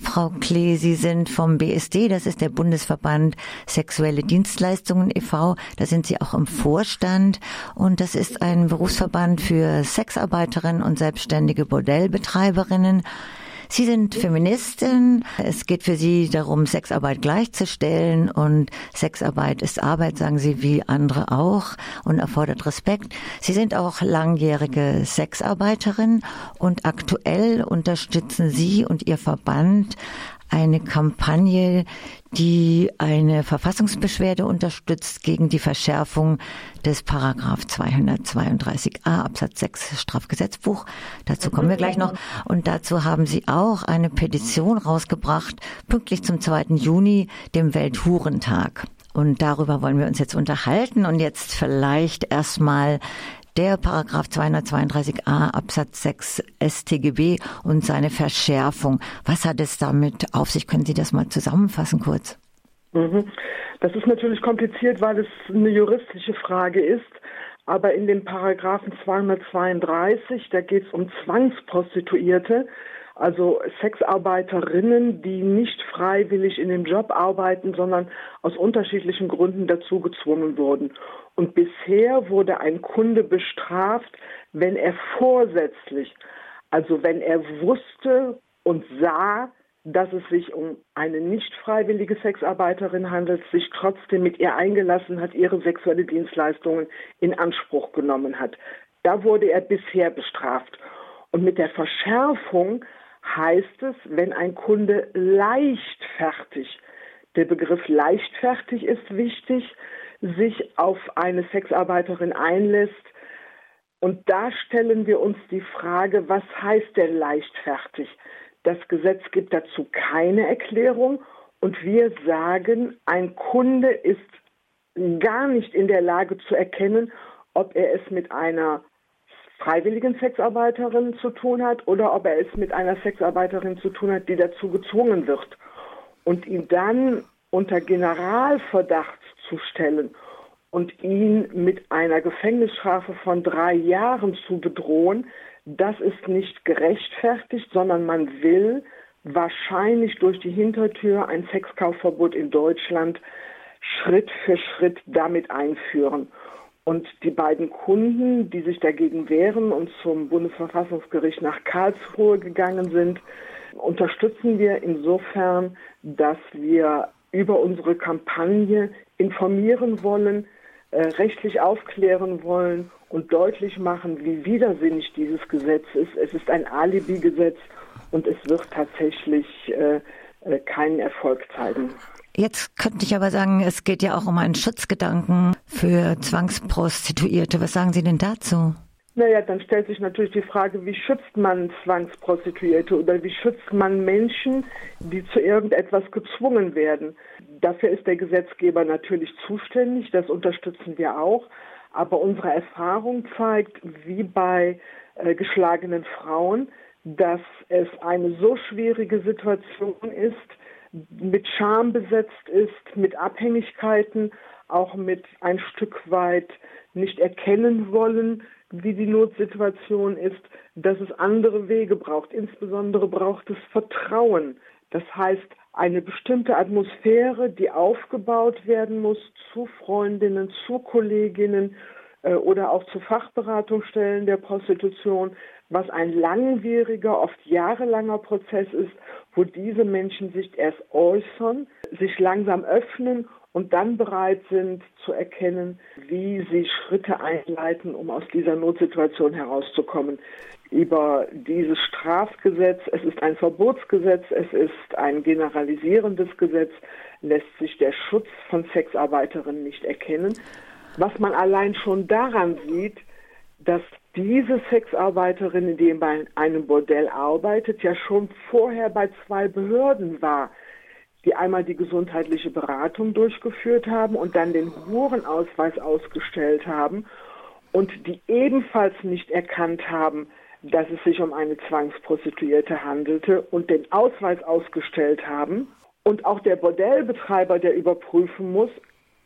Frau Klee, Sie sind vom BSD, das ist der Bundesverband Sexuelle Dienstleistungen e.V. Da sind Sie auch im Vorstand und das ist ein Berufsverband für Sexarbeiterinnen und selbstständige Bordellbetreiberinnen. Sie sind Feministin. Es geht für Sie darum, Sexarbeit gleichzustellen und Sexarbeit ist Arbeit, sagen Sie, wie andere auch und erfordert Respekt. Sie sind auch langjährige Sexarbeiterin und aktuell unterstützen Sie und Ihr Verband eine Kampagne, die eine Verfassungsbeschwerde unterstützt gegen die Verschärfung des Paragraph 232a Absatz 6 Strafgesetzbuch. Dazu kommen wir gleich noch. Und dazu haben Sie auch eine Petition rausgebracht, pünktlich zum 2. Juni, dem Welthurentag. Und darüber wollen wir uns jetzt unterhalten und jetzt vielleicht erstmal der Paragraph 232a Absatz 6 StGB und seine Verschärfung. Was hat es damit auf sich? Können Sie das mal zusammenfassen kurz? Mhm. Das ist natürlich kompliziert, weil es eine juristische Frage ist. Aber in dem Paragraphen 232, da geht es um Zwangsprostituierte, also Sexarbeiterinnen, die nicht freiwillig in dem Job arbeiten, sondern aus unterschiedlichen Gründen dazu gezwungen wurden. Und bisher wurde ein Kunde bestraft, wenn er vorsätzlich, also wenn er wusste und sah, dass es sich um eine nicht freiwillige Sexarbeiterin handelt, sich trotzdem mit ihr eingelassen hat, ihre sexuelle Dienstleistungen in Anspruch genommen hat. Da wurde er bisher bestraft. Und mit der Verschärfung heißt es, wenn ein Kunde leichtfertig, der Begriff leichtfertig ist wichtig, sich auf eine Sexarbeiterin einlässt. Und da stellen wir uns die Frage, was heißt denn leichtfertig? Das Gesetz gibt dazu keine Erklärung und wir sagen, ein Kunde ist gar nicht in der Lage zu erkennen, ob er es mit einer freiwilligen Sexarbeiterin zu tun hat oder ob er es mit einer Sexarbeiterin zu tun hat, die dazu gezwungen wird. Und ihn dann unter Generalverdacht zu stellen und ihn mit einer Gefängnisstrafe von drei Jahren zu bedrohen, das ist nicht gerechtfertigt, sondern man will wahrscheinlich durch die Hintertür ein Sexkaufverbot in Deutschland Schritt für Schritt damit einführen. Und die beiden Kunden, die sich dagegen wehren und zum Bundesverfassungsgericht nach Karlsruhe gegangen sind, unterstützen wir insofern, dass wir über unsere Kampagne informieren wollen, äh, rechtlich aufklären wollen und deutlich machen, wie widersinnig dieses Gesetz ist. Es ist ein Alibi-Gesetz und es wird tatsächlich äh, äh keinen Erfolg zeigen. Jetzt könnte ich aber sagen, es geht ja auch um einen Schutzgedanken für Zwangsprostituierte. Was sagen Sie denn dazu? Naja, dann stellt sich natürlich die Frage, wie schützt man Zwangsprostituierte oder wie schützt man Menschen, die zu irgendetwas gezwungen werden. Dafür ist der Gesetzgeber natürlich zuständig, das unterstützen wir auch. Aber unsere Erfahrung zeigt, wie bei äh, geschlagenen Frauen, dass es eine so schwierige Situation ist, mit Scham besetzt ist, mit Abhängigkeiten, auch mit ein Stück weit nicht erkennen wollen, wie die Notsituation ist, dass es andere Wege braucht. Insbesondere braucht es Vertrauen. Das heißt, eine bestimmte Atmosphäre, die aufgebaut werden muss zu Freundinnen, zu Kolleginnen äh, oder auch zu Fachberatungsstellen der Prostitution, was ein langwieriger, oft jahrelanger Prozess ist, wo diese Menschen sich erst äußern, sich langsam öffnen und dann bereit sind zu erkennen, wie sie Schritte einleiten, um aus dieser Notsituation herauszukommen. Über dieses Strafgesetz, es ist ein Verbotsgesetz, es ist ein generalisierendes Gesetz, lässt sich der Schutz von Sexarbeiterinnen nicht erkennen. Was man allein schon daran sieht, dass diese Sexarbeiterin, die bei einem Bordell arbeitet, ja schon vorher bei zwei Behörden war, die einmal die gesundheitliche Beratung durchgeführt haben und dann den Hurenausweis ausgestellt haben und die ebenfalls nicht erkannt haben, dass es sich um eine Zwangsprostituierte handelte und den Ausweis ausgestellt haben. Und auch der Bordellbetreiber, der überprüfen muss,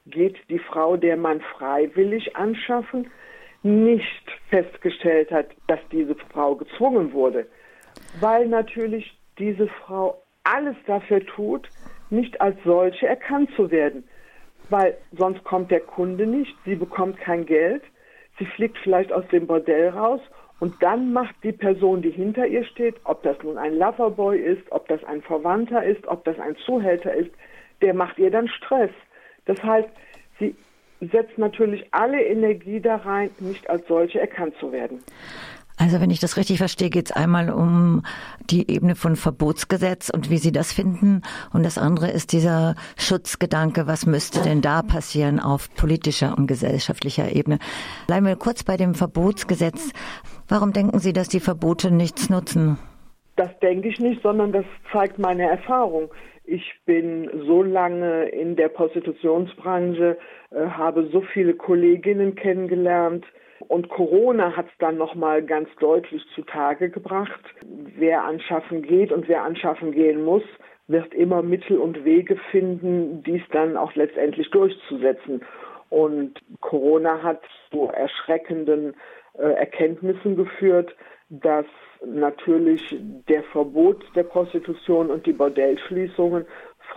geht die Frau der Mann freiwillig anschaffen, nicht festgestellt hat, dass diese Frau gezwungen wurde, weil natürlich diese Frau alles dafür tut, nicht als solche erkannt zu werden. Weil sonst kommt der Kunde nicht, sie bekommt kein Geld, sie fliegt vielleicht aus dem Bordell raus und dann macht die Person, die hinter ihr steht, ob das nun ein Loverboy ist, ob das ein Verwandter ist, ob das ein Zuhälter ist, der macht ihr dann Stress. Das heißt, sie setzt natürlich alle Energie da rein, nicht als solche erkannt zu werden. Also wenn ich das richtig verstehe, geht es einmal um die Ebene von Verbotsgesetz und wie Sie das finden. Und das andere ist dieser Schutzgedanke, was müsste denn da passieren auf politischer und gesellschaftlicher Ebene. Bleiben wir kurz bei dem Verbotsgesetz. Warum denken Sie, dass die Verbote nichts nutzen? Das denke ich nicht, sondern das zeigt meine Erfahrung. Ich bin so lange in der Prostitutionsbranche, habe so viele Kolleginnen kennengelernt, und Corona hat es dann nochmal ganz deutlich zutage gebracht. Wer anschaffen geht und wer anschaffen gehen muss, wird immer Mittel und Wege finden, dies dann auch letztendlich durchzusetzen. Und Corona hat zu erschreckenden äh, Erkenntnissen geführt, dass natürlich der Verbot der Prostitution und die Bordellschließungen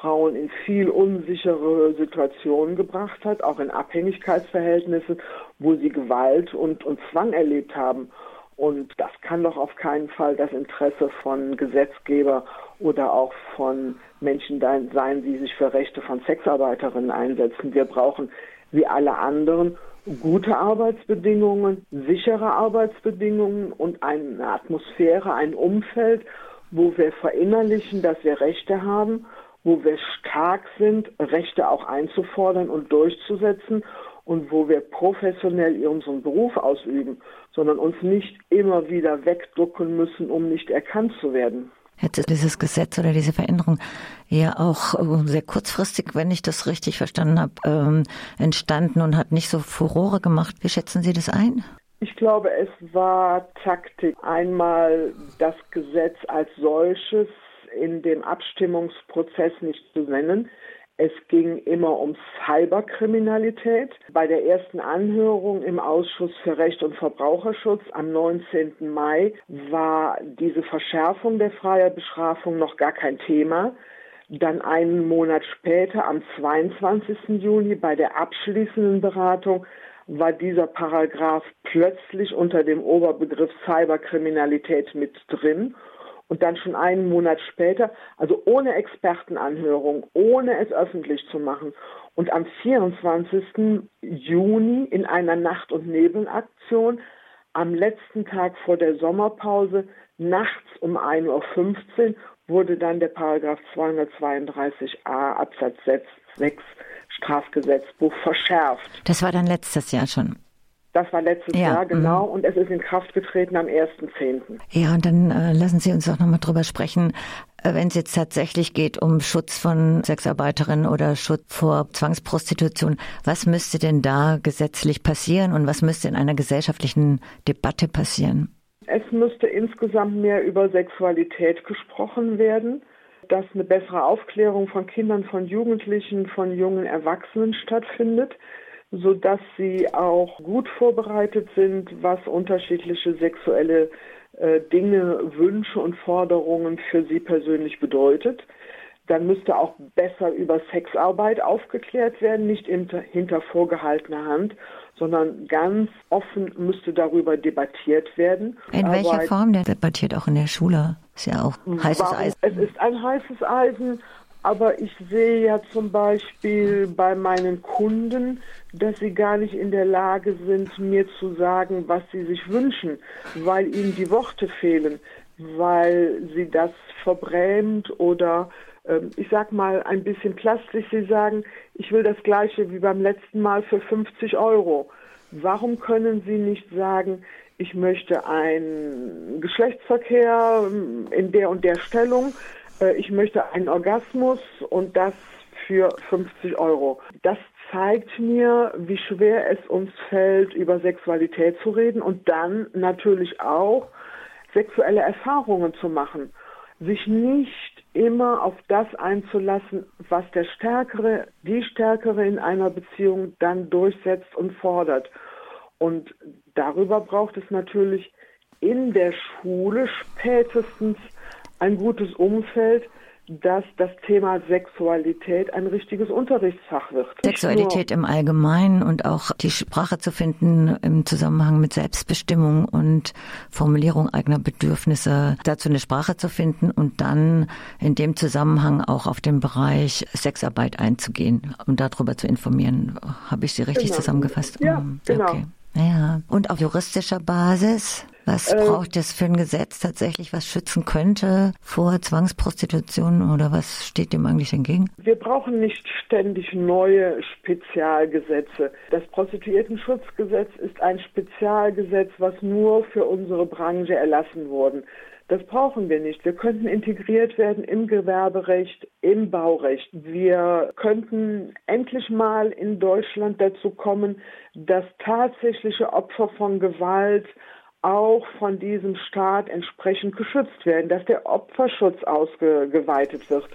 Frauen in viel unsichere Situationen gebracht hat, auch in Abhängigkeitsverhältnissen, wo sie Gewalt und, und Zwang erlebt haben. Und das kann doch auf keinen Fall das Interesse von Gesetzgeber oder auch von Menschen sein, die sich für Rechte von Sexarbeiterinnen einsetzen. Wir brauchen, wie alle anderen, gute Arbeitsbedingungen, sichere Arbeitsbedingungen und eine Atmosphäre, ein Umfeld, wo wir verinnerlichen, dass wir Rechte haben wo wir stark sind, Rechte auch einzufordern und durchzusetzen und wo wir professionell unseren Beruf ausüben, sondern uns nicht immer wieder wegducken müssen, um nicht erkannt zu werden. Hätte dieses Gesetz oder diese Veränderung ja auch äh, sehr kurzfristig, wenn ich das richtig verstanden habe, ähm, entstanden und hat nicht so Furore gemacht. Wie schätzen Sie das ein? Ich glaube, es war Taktik. Einmal das Gesetz als solches in dem Abstimmungsprozess nicht zu nennen. Es ging immer um Cyberkriminalität. Bei der ersten Anhörung im Ausschuss für Recht und Verbraucherschutz am 19. Mai war diese Verschärfung der Bestrafung noch gar kein Thema. Dann einen Monat später, am 22. Juni, bei der abschließenden Beratung, war dieser Paragraph plötzlich unter dem Oberbegriff Cyberkriminalität mit drin und dann schon einen Monat später, also ohne Expertenanhörung, ohne es öffentlich zu machen. Und am 24. Juni in einer Nacht- und Nebelaktion, am letzten Tag vor der Sommerpause, nachts um 1.15 Uhr, wurde dann der Paragraph 232a Absatz 6 Strafgesetzbuch verschärft. Das war dann letztes Jahr schon. Das war letztes ja. Jahr, genau. Mhm. Und es ist in Kraft getreten am 1.10. Ja, und dann äh, lassen Sie uns auch nochmal drüber sprechen, äh, wenn es jetzt tatsächlich geht um Schutz von Sexarbeiterinnen oder Schutz vor Zwangsprostitution. Was müsste denn da gesetzlich passieren und was müsste in einer gesellschaftlichen Debatte passieren? Es müsste insgesamt mehr über Sexualität gesprochen werden dass eine bessere Aufklärung von Kindern, von Jugendlichen, von jungen Erwachsenen stattfindet sodass sie auch gut vorbereitet sind, was unterschiedliche sexuelle äh, Dinge, Wünsche und Forderungen für sie persönlich bedeutet. Dann müsste auch besser über Sexarbeit aufgeklärt werden, nicht hinter, hinter vorgehaltener Hand, sondern ganz offen müsste darüber debattiert werden. In welcher Form der debattiert auch in der Schule? Ist ja auch heißes Eisen. Es ist ein heißes Eisen, aber ich sehe ja zum Beispiel bei meinen Kunden, dass sie gar nicht in der Lage sind, mir zu sagen, was sie sich wünschen, weil ihnen die Worte fehlen, weil sie das verbrämt oder ähm, ich sag mal ein bisschen plastisch, sie sagen, ich will das gleiche wie beim letzten Mal für 50 Euro. Warum können sie nicht sagen, ich möchte einen Geschlechtsverkehr ähm, in der und der Stellung, äh, ich möchte einen Orgasmus und das für 50 Euro. Das zeigt mir, wie schwer es uns fällt, über Sexualität zu reden und dann natürlich auch sexuelle Erfahrungen zu machen. Sich nicht immer auf das einzulassen, was der Stärkere, die Stärkere in einer Beziehung dann durchsetzt und fordert. Und darüber braucht es natürlich in der Schule spätestens ein gutes Umfeld, dass das Thema Sexualität ein richtiges Unterrichtsfach wird. Sexualität im Allgemeinen und auch die Sprache zu finden im Zusammenhang mit Selbstbestimmung und Formulierung eigener Bedürfnisse, dazu eine Sprache zu finden und dann in dem Zusammenhang auch auf den Bereich Sexarbeit einzugehen und darüber zu informieren. Habe ich Sie richtig genau. zusammengefasst? Ja, hm, genau. Okay. Ja. Und auf juristischer Basis? Was äh, braucht es für ein Gesetz tatsächlich, was schützen könnte vor Zwangsprostitution oder was steht dem eigentlich entgegen? Wir brauchen nicht ständig neue Spezialgesetze. Das Prostituiertenschutzgesetz ist ein Spezialgesetz, was nur für unsere Branche erlassen wurde. Das brauchen wir nicht. Wir könnten integriert werden im Gewerberecht, im Baurecht. Wir könnten endlich mal in Deutschland dazu kommen, dass tatsächliche Opfer von Gewalt auch von diesem Staat entsprechend geschützt werden, dass der Opferschutz ausgeweitet wird,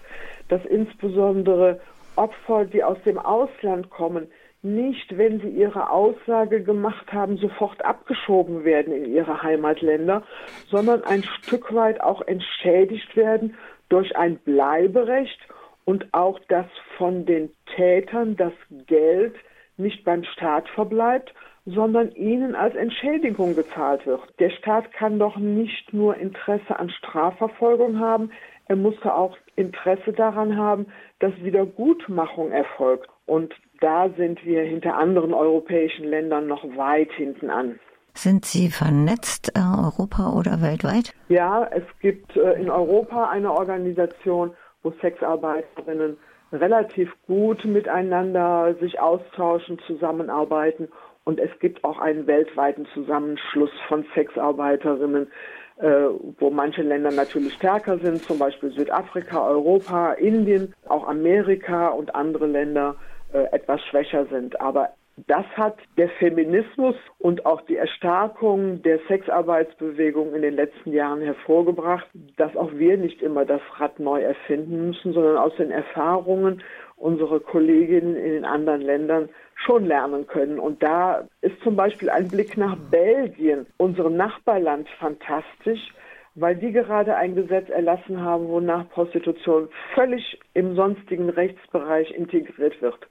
dass insbesondere Opfer, die aus dem Ausland kommen, nicht, wenn sie ihre Aussage gemacht haben, sofort abgeschoben werden in ihre Heimatländer, sondern ein Stück weit auch entschädigt werden durch ein Bleiberecht und auch, dass von den Tätern das Geld nicht beim Staat verbleibt, sondern ihnen als Entschädigung gezahlt wird. Der Staat kann doch nicht nur Interesse an Strafverfolgung haben, er muss auch Interesse daran haben, dass Wiedergutmachung erfolgt. Und da sind wir hinter anderen europäischen Ländern noch weit hinten an. Sind Sie vernetzt, äh, Europa oder weltweit? Ja, es gibt äh, in Europa eine Organisation, wo Sexarbeiterinnen relativ gut miteinander sich austauschen, zusammenarbeiten und es gibt auch einen weltweiten Zusammenschluss von Sexarbeiterinnen, äh, wo manche Länder natürlich stärker sind, zum Beispiel Südafrika, Europa, Indien, auch Amerika und andere Länder äh, etwas schwächer sind. Aber das hat der Feminismus und auch die Erstarkung der Sexarbeitsbewegung in den letzten Jahren hervorgebracht, dass auch wir nicht immer das Rad neu erfinden müssen, sondern aus den Erfahrungen unserer Kolleginnen in den anderen Ländern schon lernen können. Und da ist zum Beispiel ein Blick nach Belgien, unserem Nachbarland, fantastisch, weil die gerade ein Gesetz erlassen haben, wonach Prostitution völlig im sonstigen Rechtsbereich integriert wird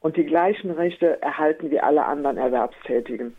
und die gleichen Rechte erhalten wie alle anderen Erwerbstätigen.